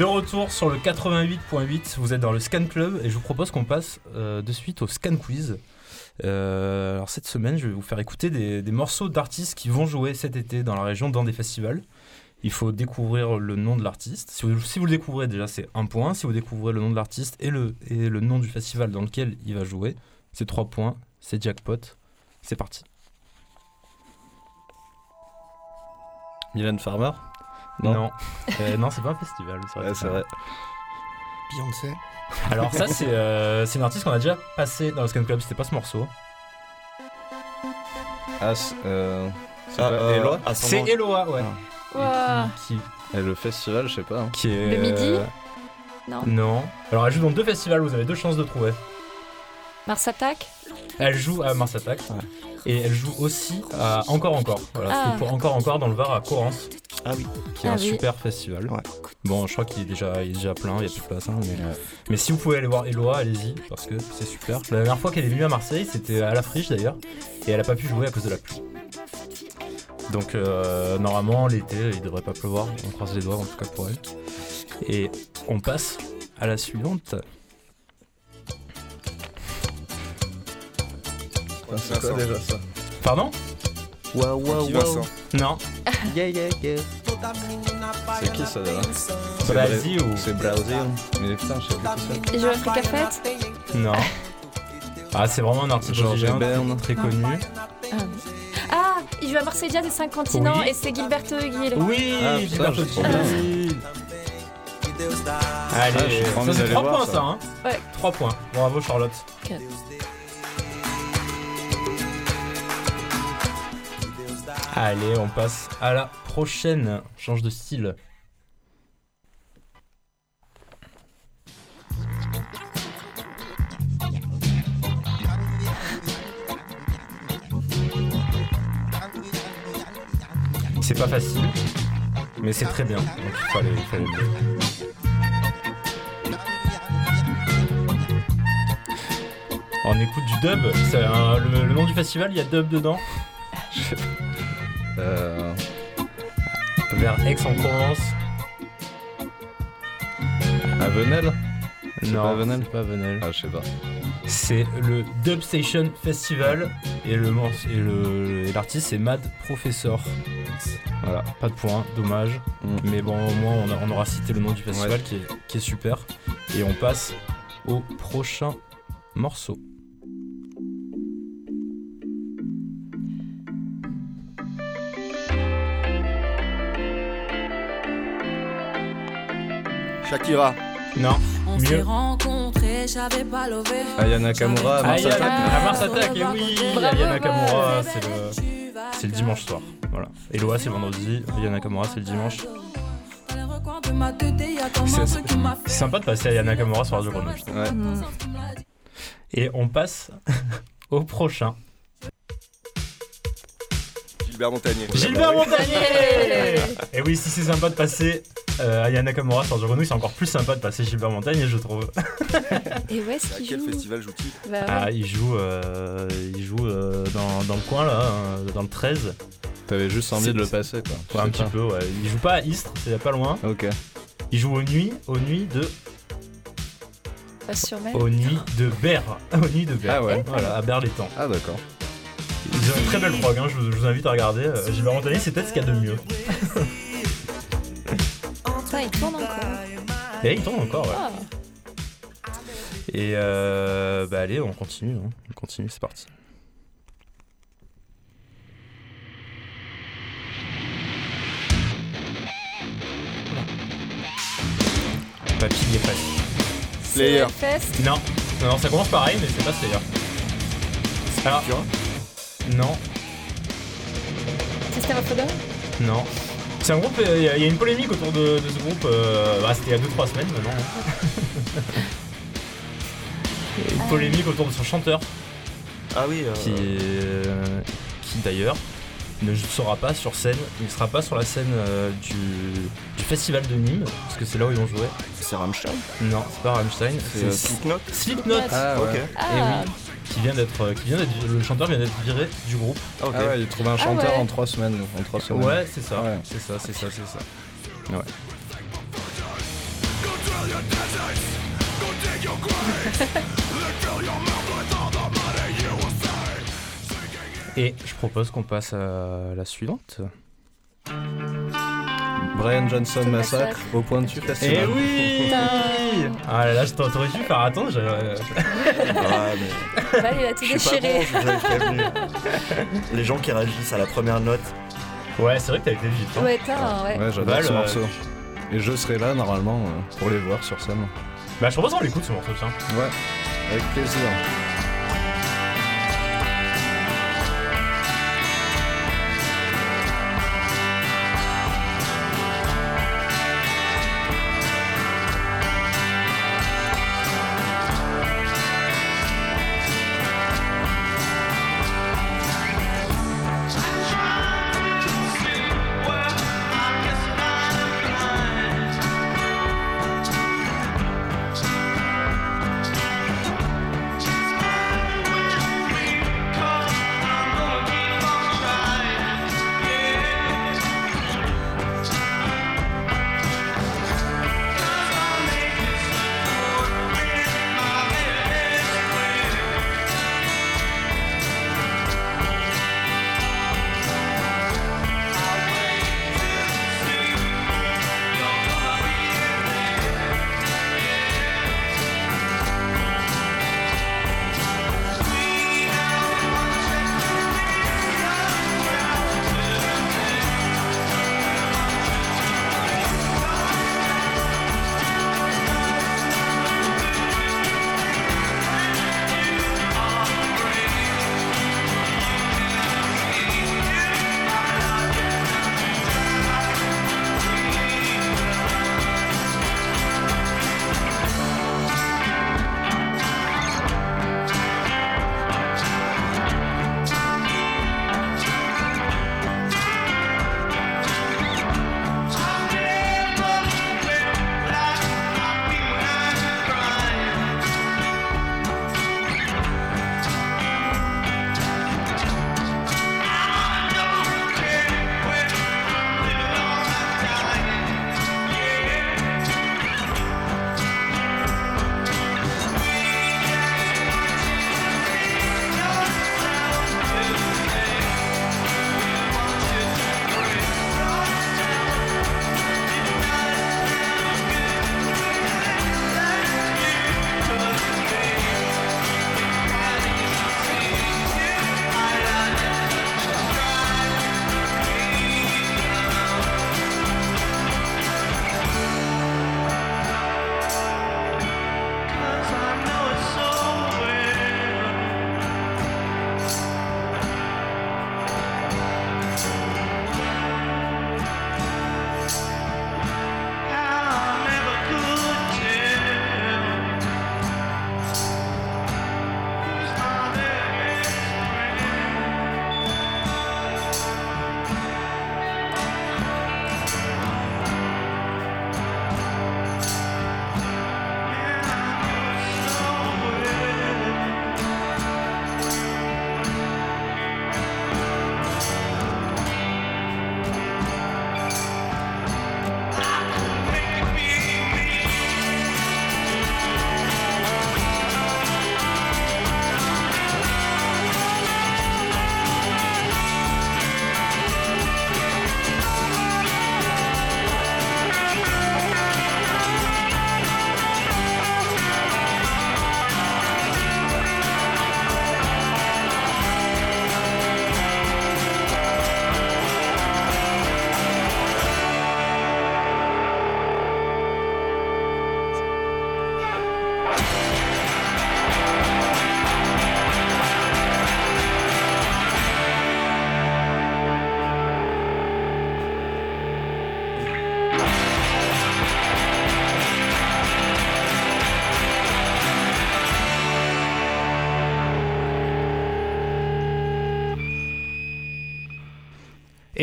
De retour sur le 88.8, vous êtes dans le Scan Club et je vous propose qu'on passe euh, de suite au Scan Quiz. Euh, alors cette semaine, je vais vous faire écouter des, morceaux d'artistes qui vont jouer cet été dans la région dans des festivals. Il faut découvrir le nom de l'artiste. Si vous, le découvrez déjà, c'est un point. Si vous découvrez le nom de l'artiste et le, et le nom du festival dans lequel il va jouer, c'est trois points. C'est jackpot. C'est parti. Mylène Farmer Non, Non. Euh, non, c'est pas un festival. c'est vrai. Ouais, c'est vrai. Beyoncé. Alors ça, c'est euh, c'est une artiste qu'on a déjà passé dans le Scan Club. C'était pas ce morceau. Ah, c'est euh, c'est Ah, euh, C'est Eloa, ouais. Qui, Et le festival, je sais pas. hein. qui est. Le Midi euh, Non. Non. Alors elle joue dans deux festivals, vous avez deux chances de trouver. Mars Attack? Elle joue à Mars Attack. Et elle joue aussi à Encore Encore. Voilà, Ah. pour Encore Encore dans le Var à Corrence, Ah oui. qui est Ah un oui. super festival. Ouais. Bon, je crois qu'il est déjà, il est déjà plein, il n'y a plus de place. hein, mais, mais si vous pouvez aller voir Eloa, allez-y, parce que c'est super. La dernière fois qu'elle est venue à Marseille, c'était à la friche d'ailleurs, et elle a pas pu jouer à cause de la pluie. Donc euh, normalement, l'été, il devrait pas pleuvoir, on croise les doigts en tout cas pour elle. Et on passe à la suivante. C'est quoi déjà ça Pardon Waouh, waouh, Vincent Non Yeah, yeah, yeah. C'est qui ça déjà C'est Brasi ou C'est Brazil. Mais putain, je sais plus qui Et je Africa Fête Non. Ah, c'est vraiment un artiste Bern. très connu. Ah, Ah, il joue à Marseille Jazz et 5 continents Oui. et c'est Gilberto Gil. Oui, Ah, putain, Gilberto j'ai trop Gil. Ah, Allez, envie ça c'est d'aller 3 voir, points ça. ça, hein Ouais. 3 points. Bravo Charlotte. Allez, on passe à la prochaine. Change de style. C'est pas facile, mais c'est très bien. On écoute du dub. Le, nom du festival, il y a dub dedans? Vers Aix-en-Provence. à Venelle Non, pas Venelle c'est pas Venelle. Ah, je sais pas. C'est le Dub Station Festival et le et l'artiste c'est Mad Professor. Voilà, pas de point, dommage. Mm. Mais bon, au moins on, a- on aura cité le nom du festival Ouais. qui, est, qui est super. Et on passe au prochain morceau. Shakira. Non, On Mieux. s'est rencontrés, j'avais pas levé. Aya Nakamura, Mars Attack. à Mars Attack, et oui, Bravo, Aya Nakamura, c'est le, c'est le dimanche soir. Voilà. Eloa c'est vendredi, Aya Nakamura c'est le dimanche. C'est- C'est C'est sympa de passer à Aya Nakamura sur Radio. Ouais. Et on passe au prochain. Gilbert Montagnier. Gilbert Montagnier Et oui, si c'est sympa de passer euh, Aya Nakamura sur Grenouille, c'est encore plus sympa de passer Gilbert Montagnier, je trouve. Et où est-ce à qu'il quel joue festival joue-t-il Bah ouais. Ah, il joue, euh, il joue euh, dans, dans le coin là, euh, dans le 13. T'avais juste envie de le passer, quoi. Ouais, un petit peu, ouais. Il joue pas à Istres, c'est pas loin. Ok. Il joue aux nuits, aux nuits de, aux nuits de Berre. Aux nuits de Berre. Ah ouais. Voilà, à Berlétan. Ah, d'accord. Ils ont une très belle prog, hein, je, vous, je vous invite à regarder. Euh, Gilbert Montagnier, c'est peut-être ce qu'il y a de mieux. Putain, il tourne encore. Et il tourne encore, ouais. Ah. Et euh, bah allez, on continue. hein. On continue, c'est parti. Papy est facile. Slayer. Non, non, non, ça commence pareil, mais c'est pas Slayer. Alors, non, System of a Down non. C'est un groupe, euh, il y, a- il y a une polémique autour de, de ce groupe. euh, bah, C'était il y a 2-3 semaines maintenant. hein. Il y a une polémique autour de son chanteur. Ah oui. euh, qui, euh, qui d'ailleurs ne sera pas sur scène, il ne sera pas sur la scène euh, du, du festival de Nîmes, parce que c'est là où ils vont jouer. C'est Rammstein? Non, c'est pas Rammstein, C'est Slipknot? Slipknot. Ah, Ok. ouais. Ah, Et oui, qui vient d'être, euh, qui vient d'être, le chanteur vient d'être viré du groupe. Ok. Ah ouais, il trouve un chanteur ouais. en 3 semaines. En trois semaines. Ouais, c'est ça, Ouais. c'est ça, c'est ça, c'est ça. Et je propose qu'on passe à la suivante. Brian Johnson Massacre au point de vue Eh festival. oui Ah là là, je t'aurais dû faire attendre. je- Ouais, mais Bah, il a tout déchiré. Les gens qui réagissent à la première note. Ouais, c'est vrai que t'as été vite. hein. Ouais, t'as, ouais. Ouais, j'adore Val, ce euh, morceau. Et je serai là normalement euh, pour les voir sur scène. Bah, je propose qu'on l'écoute ce morceau, tiens. Ouais, avec plaisir.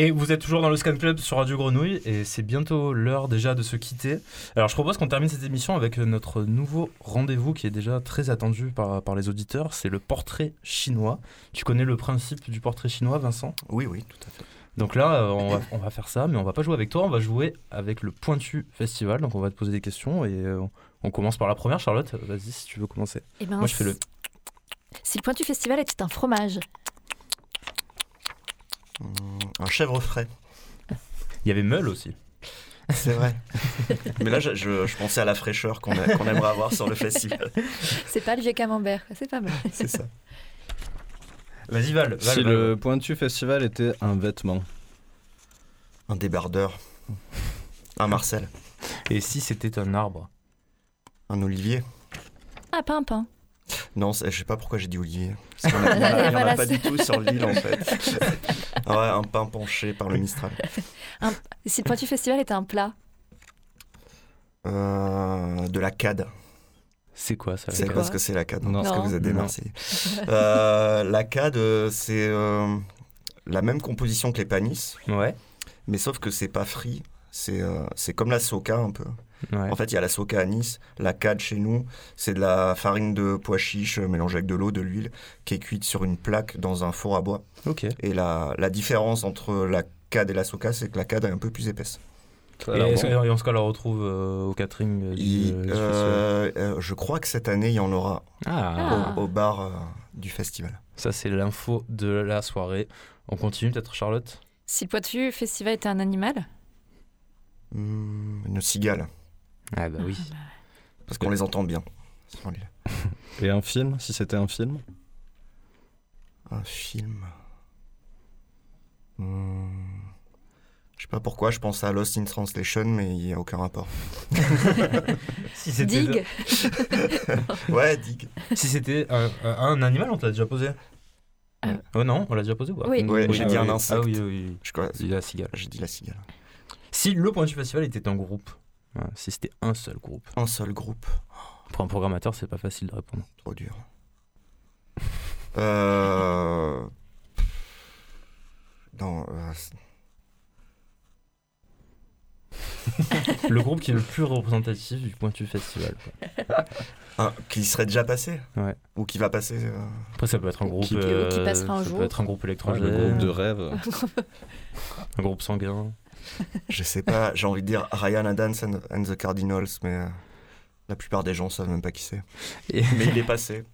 Et vous êtes toujours dans le Scan Club sur Radio Grenouille et c'est bientôt l'heure déjà de se quitter. Alors je propose qu'on termine cette émission avec notre nouveau rendez-vous qui est déjà très attendu par, par les auditeurs, c'est le portrait chinois. Tu connais le principe du portrait chinois Vincent? Oui, oui, tout à fait. Donc là, euh, on va, on va faire ça, mais on va pas jouer avec toi, on va jouer avec le Pointu Festival. Donc on va te poser des questions et euh, on commence par la première. Charlotte, vas-y si tu veux commencer. Eh ben, Moi je fais le. Si le Pointu Festival était un fromage, Un chèvre frais. Il y avait Meul aussi. C'est vrai. Mais là, je, je- je pensais à la fraîcheur qu'on aimerait avoir sur le festival. c'est pas le vieux camembert, c'est pas mal. C'est ça. Vas-y Val. Val, Si Val. le Pointu Festival était un vêtement. Un débardeur. Un Marcel. Et si c'était un arbre? Un olivier. Ah, pas un pain. Non, je sais pas pourquoi j'ai dit olivier. Parce en a- il y en a- pas du tout sur l'île en fait. Ouais, un pain penché par le Mistral. Si le Pointu Festival était un plat, Euh, de la CAD. C'est quoi ça C'est la quoi quoi ce que c'est la CAD Non. Parce que Non. vous êtes des. Marseillais. Euh, la CAD, euh, c'est euh, la même composition que les panis, Ouais. mais sauf que c'est pas frit. C'est euh, c'est comme la soca un peu. ouais. En fait, il y a la soca à Nice, la CAD chez nous, c'est de la farine de pois chiche euh, mélangée avec de l'eau, de l'huile, qui est cuite sur une plaque dans un four à bois. Ok. Et la, la différence entre la CAD et la soca, c'est que la CAD est un peu plus épaisse. Et, bon. et en ce cas, on la retrouve euh, au catering du, Il- euh, du festival euh, je crois que cette année, il y en aura Ah, au, au bar euh, du festival. ça c'est l'info de la soirée. On continue peut-être Charlotte? Si le Pointu Festival était un animal, Hmm, une cigale, Ah bah oui. parce qu'on les entend bien. Et un film, si c'était un film? Un film. Hmm. Je sais pas pourquoi, je pense à Lost in Translation, mais il n'y a aucun rapport. si Dig, Ouais, Dig. si c'était un, un- un animal, on te l'a déjà posé Euh. Oh non, on l'a déjà posé ou pas? Oui. J'ai ah dit oui. un insecte. Ah oui, oui, oui. Je crois- la cigale. J'ai dit la cigale. Si le point du festival était un groupe, ouais, si c'était un seul groupe, Un seul groupe, pour un programmateur, c'est pas facile de répondre. trop dur. Euh... Non, euh, le groupe qui est le plus représentatif du point du festival. quoi. un- qui serait déjà passé Ouais. Ou qui va passer euh, Après, ça peut être un groupe. Qui- euh, qui passera un ça jour. peut être un groupe Ouais, électrogène. Le groupe de rêve. Un groupe sanguin. Je sais pas, j'ai envie de dire Ryan Adams and, and the Cardinals, mais euh, la plupart des gens savent même pas qui c'est. Et- Mais il est passé.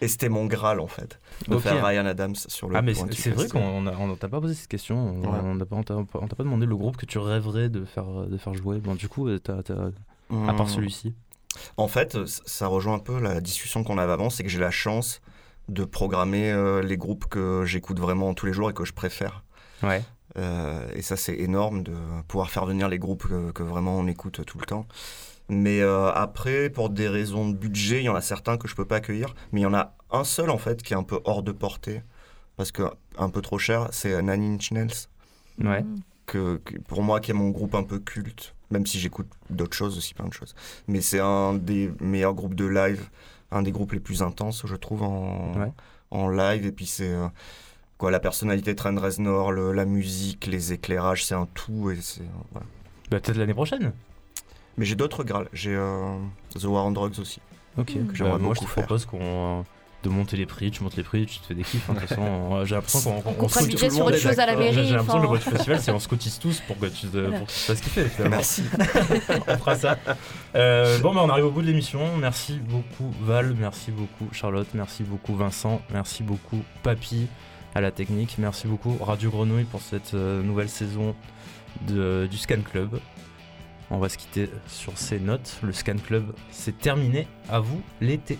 Et c'était mon Graal en fait, de faire Ryan Adams sur le Ah mais c'est vrai qu'on t'a pas posé cette question, on Ouais. t'a pas, pas- demandé le groupe que tu rêverais de faire, de faire jouer. Bon du coup, euh, t'as- à part Hmm. celui-ci. En fait, euh, ça rejoint un peu la discussion qu'on avait avant, c'est que j'ai la chance de programmer euh, les groupes que j'écoute vraiment tous les jours et que je préfère. Ouais. Euh, et ça, c'est énorme de pouvoir faire venir les groupes que, que vraiment on écoute tout le temps. Mais euh, après, pour des raisons de budget, il y en a certains que je peux pas accueillir. Mais il y en a un seul, en fait, qui est un peu hors de portée. Parce que un peu trop cher, c'est Nine Inch Nails. Ouais. Mm. Que, que pour moi, qui est mon groupe un peu culte. Même si j'écoute d'autres choses aussi, plein de choses. Mais c'est un des meilleurs groupes de live. Un des groupes les plus intenses, je trouve, en, Ouais. en live. Et puis c'est... euh, quoi, la personnalité de Trent Reznor, le- la musique, les éclairages, c'est un tout. Et c'est, euh, voilà. Bah, peut-être l'année prochaine. Mais j'ai d'autres grâles. J'ai euh, The War on Drugs aussi. Ok. Mm. Bah, J'aimerais moi je te beaucoup faire. propose qu'on euh, de monter les prix, tu montes les prix, tu te fais des kiffs. hein, De toute façon, euh, j'ai l'impression qu'on On le se- budget sur autre chose à la mairie. j'ai l'impression que le du Festival, c'est on se cotise tous pour que tu te, pour que tu te fasses kiffer. Merci. on fera ça. Euh, bon, bah, on arrive au bout de l'émission. Merci beaucoup Val, merci beaucoup Charlotte, merci beaucoup Vincent, merci beaucoup Papy à la technique. Merci beaucoup Radio Grenouille pour cette euh, nouvelle saison de, du Scan Club. On va se quitter sur ces notes. Le Scan Club, c'est terminé. À vous l'été.